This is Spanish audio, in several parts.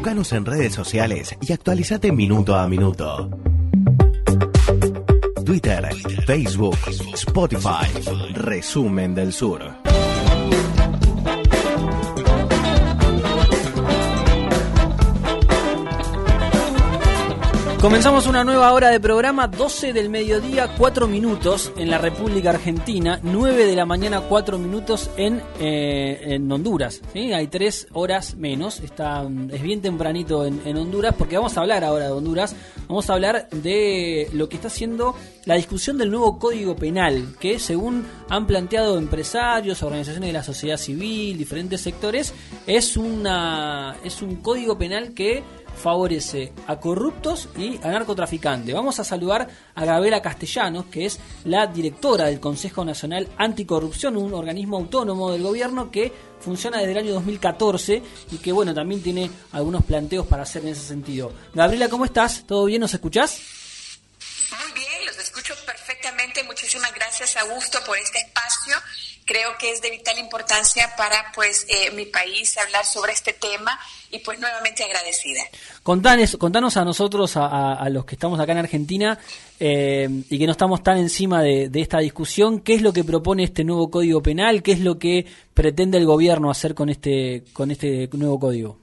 Búscanos en redes sociales y actualizate minuto a minuto. Twitter, Facebook, Spotify. Resumen del Sur. Comenzamos una nueva hora de programa, 12 del mediodía, 4 minutos en la República Argentina, 9 de la mañana, 4 minutos en, eh, Honduras. Hay 3 horas menos, está, es bien tempranito en, en, Honduras, porque vamos a hablar ahora de Honduras, vamos a hablar de lo que está haciendo la discusión del nuevo Código Penal, que según han planteado empresarios, organizaciones de la sociedad civil, diferentes sectores, es, una, es un Código Penal que favorece a corruptos y a narcotraficantes. Vamos a saludar a Gabriela Castellanos, que es la directora del Consejo Nacional Anticorrupción, un organismo autónomo del gobierno que funciona desde el año 2014 y que bueno, también tiene algunos planteos para hacer en ese sentido. Gabriela, ¿cómo estás? ¿Todo bien? ¿Nos escuchás? Muy bien, los escucho perfectamente. Muchísimas gracias, Augusto, por este espacio creo que es de vital importancia para pues eh, mi país hablar sobre este tema y pues nuevamente agradecida. Contanos, contanos a nosotros, a, los que estamos acá en Argentina eh, y que no estamos tan encima de, esta discusión, ¿qué es lo que propone este nuevo Código Penal? ¿Qué es lo que pretende el gobierno hacer con este, con este nuevo código?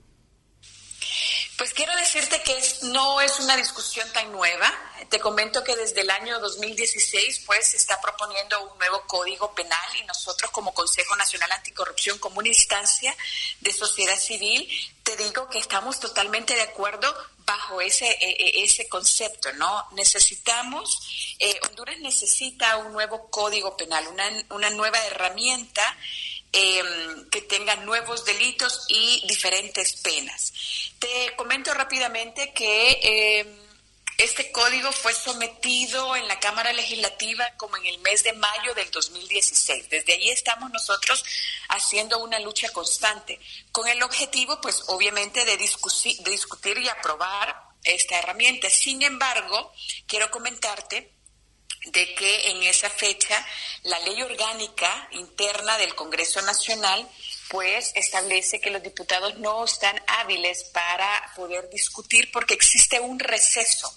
Pues quiero decirte que no es una discusión tan nueva. Te comento que desde el año 2016 pues se está proponiendo un nuevo código penal y nosotros como Consejo Nacional Anticorrupción, como una instancia de sociedad civil, te digo que estamos totalmente de acuerdo bajo ese, e, e, ese concepto, ¿no? Necesitamos, eh, Honduras necesita un nuevo código penal, una, una nueva herramienta Em, que tengan nuevos delitos y diferentes penas. Te comento rápidamente que em, este código fue sometido en la Cámara Legislativa como en el mes de mayo del 2016. Desde ahí estamos nosotros haciendo una lucha constante con el objetivo, pues obviamente, de, de discutir y aprobar esta herramienta. Sin embargo, quiero comentarte de que en esa fecha la ley orgánica interna del Congreso Nacional pues establece que los diputados no están hábiles para poder discutir porque existe un receso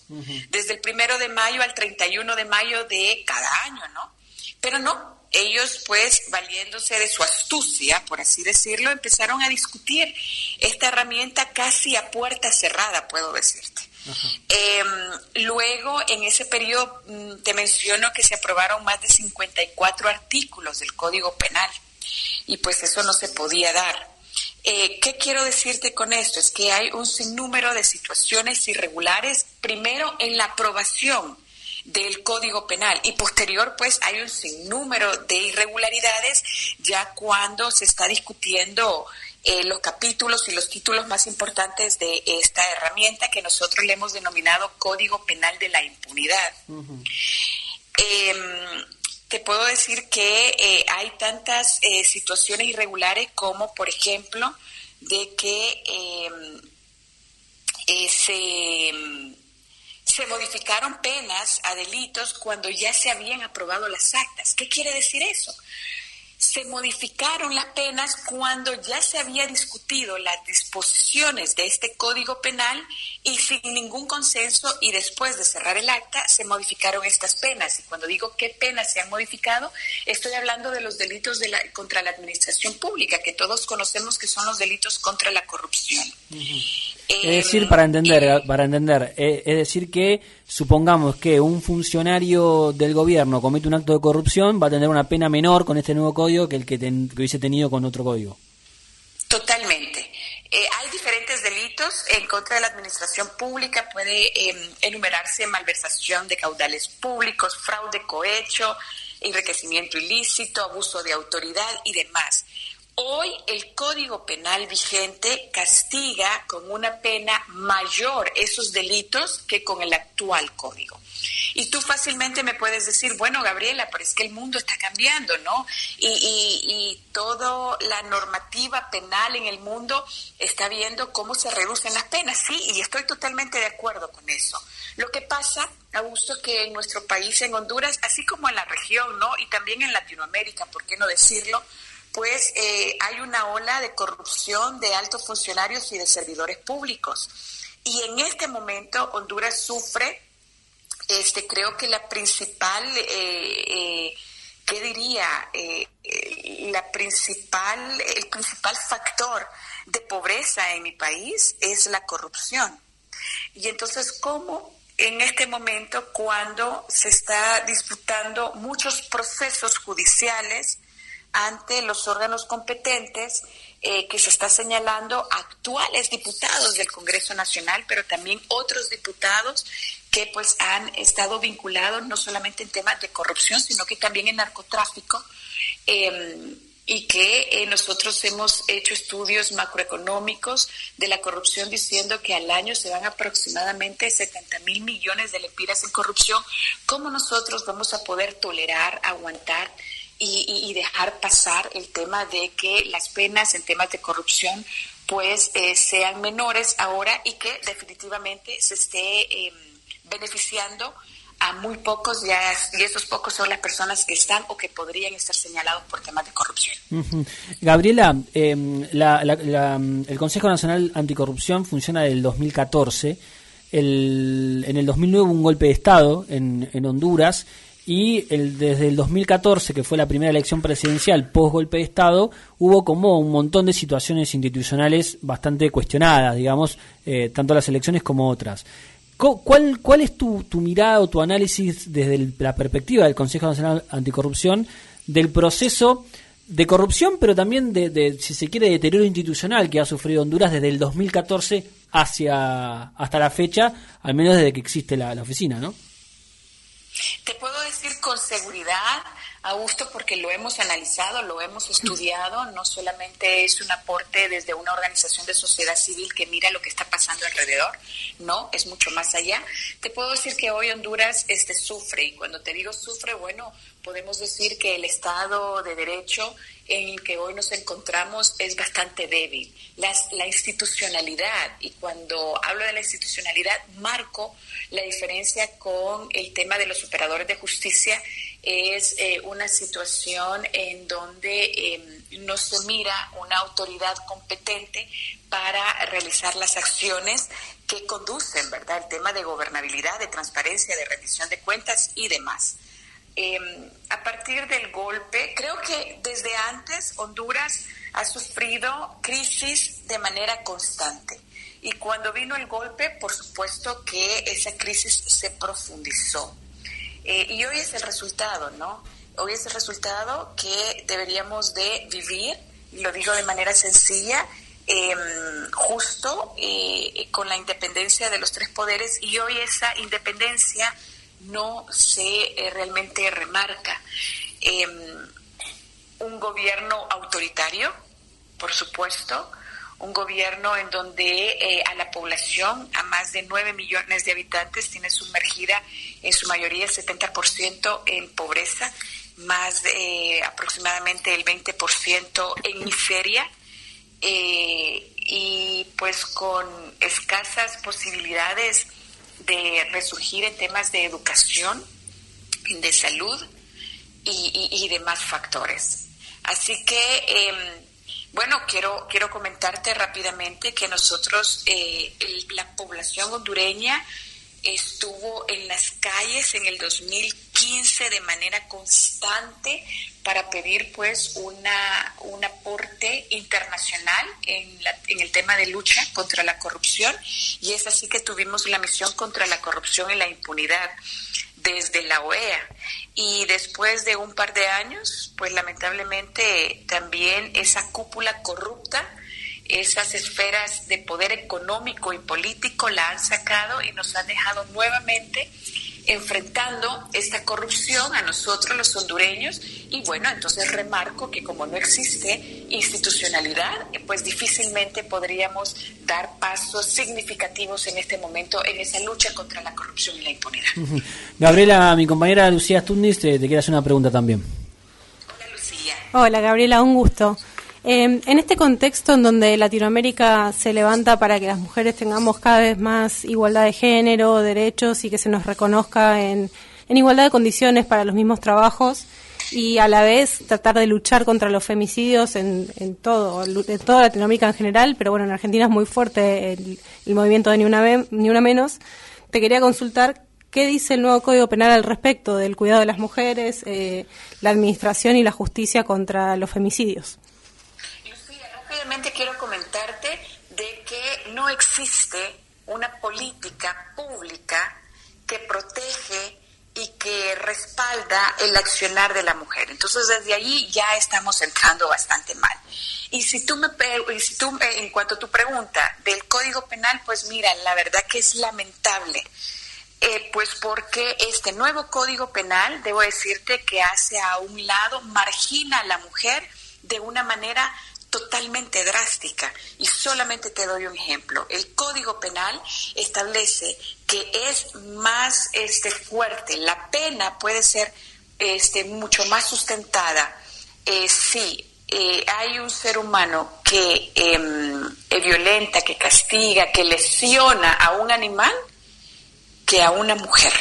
desde el primero de mayo al 31 de mayo de cada año, ¿no? Pero no, ellos pues valiéndose de su astucia, por así decirlo, empezaron a discutir esta herramienta casi a puerta cerrada, puedo decirte. Eh, luego, en ese periodo, mm, te menciono que se aprobaron más de 54 artículos del Código Penal y pues eso no se podía dar. Eh, ¿Qué quiero decirte con esto? Es que hay un sinnúmero de situaciones irregulares, primero en la aprobación del Código Penal y posterior pues hay un sinnúmero de irregularidades ya cuando se está discutiendo eh, los capítulos y los títulos más importantes de esta herramienta que nosotros le hemos denominado Código Penal de la Impunidad. Te puedo decir que eh, hay tantas eh, situaciones irregulares como, por ejemplo, de que em, se, se modificaron penas a delitos cuando ya se habían aprobado las actas. ¿Qué quiere decir eso? se modificaron las penas cuando ya se había discutido las disposiciones de este código penal y sin ningún consenso y después de cerrar el acta se modificaron estas penas. Y cuando digo qué penas se han modificado, estoy hablando de los delitos de la, contra la administración pública, que todos conocemos que son los delitos contra la corrupción. es decir, para entender, para entender, eh, es decir que supongamos que un funcionario del gobierno comete un acto de corrupción, va a tener una pena menor con este nuevo código que el que, hubiese tenido con otro código. Totalmente. Eh, hay diferentes delitos en contra de la administración pública. Puede em, enumerarse malversación de caudales públicos, fraude cohecho, enriquecimiento ilícito, abuso de autoridad y demás. Hoy el Código Penal vigente castiga con una pena mayor esos delitos que con el actual código. Y tú fácilmente me puedes decir, bueno, Gabriela, pero es que el mundo está cambiando, ¿no? Y, y, toda la normativa penal en el mundo está viendo cómo se reducen las penas. Sí, y estoy totalmente de acuerdo con eso. Lo que pasa, Augusto, que en nuestro país, en Honduras, así como en la región, ¿no? Y también en Latinoamérica, ¿por qué no decirlo? pues eh, hay una ola de corrupción de altos funcionarios y de servidores públicos. Y en este momento Honduras sufre, este, creo que la principal, eh, eh, ¿qué diría? la principal, el principal factor de pobreza en mi país es la corrupción. Y entonces, ¿cómo en este momento cuando se está disputando muchos procesos judiciales ante los órganos competentes eh, que se está señalando actuales diputados del Congreso Nacional, pero también otros diputados que pues han estado vinculados no solamente en temas de corrupción, sino que también en narcotráfico. Eh, y que eh, nosotros hemos hecho estudios macroeconómicos de la corrupción diciendo que al año se van aproximadamente 70 mil millones de lempiras en corrupción. ¿Cómo nosotros vamos a poder tolerar, aguantar y, dejar pasar el tema de que las penas en temas de corrupción pues eh, sean menores ahora y que definitivamente se esté em, beneficiando a muy pocos ya, y esos pocos son las personas que están o que podrían estar señalados por temas de corrupción. Gabriela, em, el Consejo Nacional Anticorrupción funciona desde el 2014. El, en el 2009 hubo un golpe de Estado en, en Honduras y el, desde el 2014, que fue la primera elección presidencial post golpe de Estado, hubo como un montón de situaciones institucionales bastante cuestionadas, digamos, eh, tanto las elecciones como otras. ¿Cuál, cuál es tu, tu mirada o tu análisis desde la perspectiva del Consejo Nacional Anticorrupción del proceso de corrupción, pero también de, si se quiere, deterioro institucional que ha sufrido Honduras desde el 2014 hacia hasta la fecha, al menos desde que existe la, oficina, ¿no? Con seguridad Augusto, porque lo hemos analizado, lo hemos estudiado, no solamente es un aporte desde una organización de sociedad civil que mira lo que está pasando alrededor, no, es mucho más allá. Te puedo decir que hoy Honduras este, sufre, y cuando te digo sufre, bueno, podemos decir que el Estado de Derecho en el que hoy nos encontramos es bastante débil. la institucionalidad, y cuando hablo de la institucionalidad, marco la diferencia con el tema de los operadores de justicia es eh, una situación en donde em, no se mira una autoridad competente para realizar las acciones que conducen, ¿verdad? El tema de gobernabilidad, de transparencia, de rendición de cuentas y demás. Em, a partir del golpe, creo que desde antes Honduras ha sufrido crisis de manera constante. Y cuando vino el golpe, por supuesto que esa crisis se profundizó. Eh, y hoy es el resultado, ¿no? Hoy es el resultado que deberíamos de vivir, lo digo de manera sencilla, em, justo eh, con la independencia de los tres poderes y hoy esa independencia no se eh, realmente remarca. Em, un gobierno autoritario, por supuesto, un gobierno en donde eh, a la población, a más de 9 millones de habitantes, tiene sumergida en su mayoría el 70% en pobreza, más eh, aproximadamente el 20% en miseria, eh, y pues con escasas posibilidades de resurgir en temas de educación, de salud y, y demás factores. Así que em, bueno, quiero, quiero comentarte rápidamente que nosotros, eh, la población hondureña, estuvo en las calles en el 2015 de manera constante para pedir pues una, un aporte internacional en, la, en el tema de lucha contra la corrupción y es así que tuvimos la misión contra la corrupción y la impunidad desde la OEA. Y después de un par de años, pues lamentablemente también esa cúpula corrupta, esas esferas de poder económico y político la han sacado y nos han dejado nuevamente enfrentando esta corrupción a nosotros los hondureños y bueno, entonces remarco que como no existe institucionalidad, pues difícilmente podríamos dar pasos significativos en este momento en esa lucha contra la corrupción y la impunidad. Gabriela, mi compañera Lucía Stundis te, te quiere hacer una pregunta también. Hola Lucía. Hola Gabriela, un gusto. Eh, en este contexto en donde Latinoamérica se levanta para que las mujeres tengamos cada vez más igualdad de género, derechos y que se nos reconozca en, igualdad de condiciones para los mismos trabajos, y a la vez tratar de luchar contra los femicidios en, en todo, en toda Latinoamérica en general, pero bueno, en Argentina es muy fuerte el, movimiento de Ni Una, Ni Una Menos. Te quería consultar qué dice el nuevo Código Penal al respecto del cuidado de las mujeres, eh, la administración y la justicia contra los femicidios. Quiero comentarte de que no existe una política pública que protege y que respalda el accionar de la mujer. Entonces, desde ahí ya estamos entrando bastante mal. Y si tú me, si tú, en cuanto a tu pregunta del Código Penal, pues mira, la verdad que es lamentable. Eh, pues porque este nuevo Código Penal, debo decirte que hace a un lado, margina a la mujer de una manera totalmente drástica. Y solamente te doy un ejemplo. El Código Penal establece que es más este, fuerte, la pena puede ser este, mucho más sustentada eh, si eh, hay un ser humano que eh, violenta, que castiga, que lesiona a un animal, que a una mujer,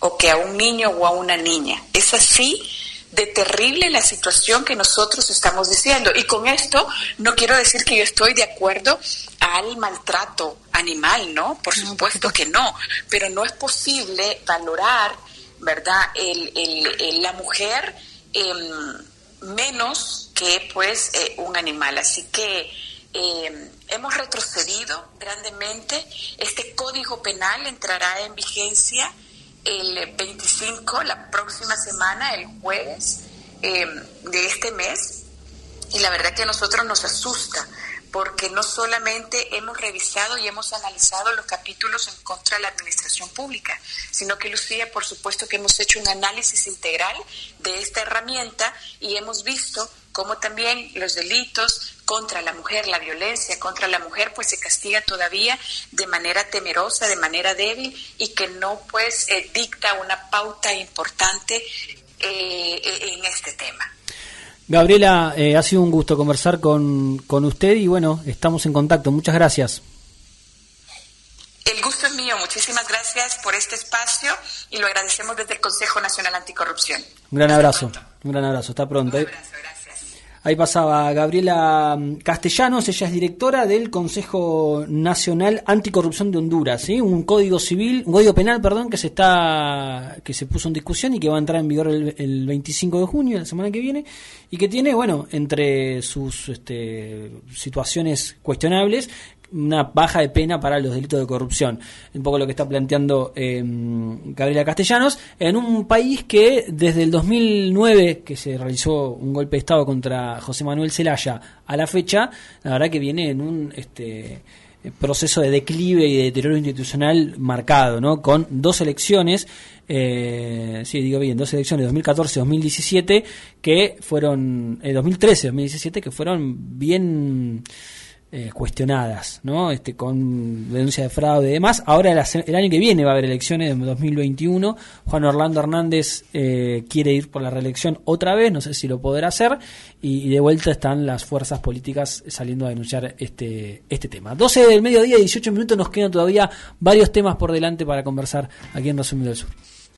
o que a un niño o a una niña. Es así de terrible la situación que nosotros estamos diciendo. Y con esto no quiero decir que yo estoy de acuerdo al maltrato animal, ¿no? Por supuesto que no, pero no es posible valorar, ¿verdad?, el, la mujer em, menos que pues eh, un animal. Así que em, hemos retrocedido grandemente. Este código penal entrará en vigencia el 25, la próxima semana, el jueves em, de este mes. Y la verdad que a nosotros nos asusta porque no solamente hemos revisado y hemos analizado los capítulos en contra de la administración pública, sino que Lucía, por supuesto que hemos hecho un análisis integral de esta herramienta y hemos visto cómo también los delitos contra la mujer, la violencia contra la mujer, pues se castiga todavía de manera temerosa, de manera débil y que no pues eh, dicta una pauta importante eh, en este tema. Gabriela, eh, ha sido un gusto conversar con, con usted y bueno, estamos en contacto. Muchas gracias. El gusto es mío. Muchísimas gracias por este espacio y lo agradecemos desde el Consejo Nacional Anticorrupción. Un gran abrazo. Un gran abrazo. Hasta pronto. Un abrazo, gracias. Ahí pasaba Gabriela mm, Castellanos, ella es directora del Consejo Nacional Anticorrupción de Honduras, ¿sí? un código civil, un código penal, perdón, que se está que se puso en discusión y que va a entrar en vigor el, 25 de junio, la semana que viene, y que tiene, bueno, entre sus este, situaciones cuestionables, una baja de pena para los delitos de corrupción. Un poco lo que está planteando eh, Gabriela Castellanos, en un país que desde el 2009, que se realizó un golpe de Estado contra José Manuel Zelaya, a la fecha, la verdad que viene en un este, proceso de declive y de deterioro institucional marcado, ¿no? Con dos elecciones, eh, sí, digo bien, dos elecciones, 2014-2017, que fueron, eh, 2013-2017, que fueron bien eh, cuestionadas, ¿no? Este, con denuncia de fraude y demás. Ahora el, año que viene va a haber elecciones en 2021. Juan Orlando Hernández eh, quiere ir por la reelección otra vez, no sé si lo podrá hacer. Y, de vuelta están las fuerzas políticas saliendo a denunciar este, este tema. 12 del mediodía, 18 minutos, nos quedan todavía varios temas por delante para conversar aquí en Resumen del Sur.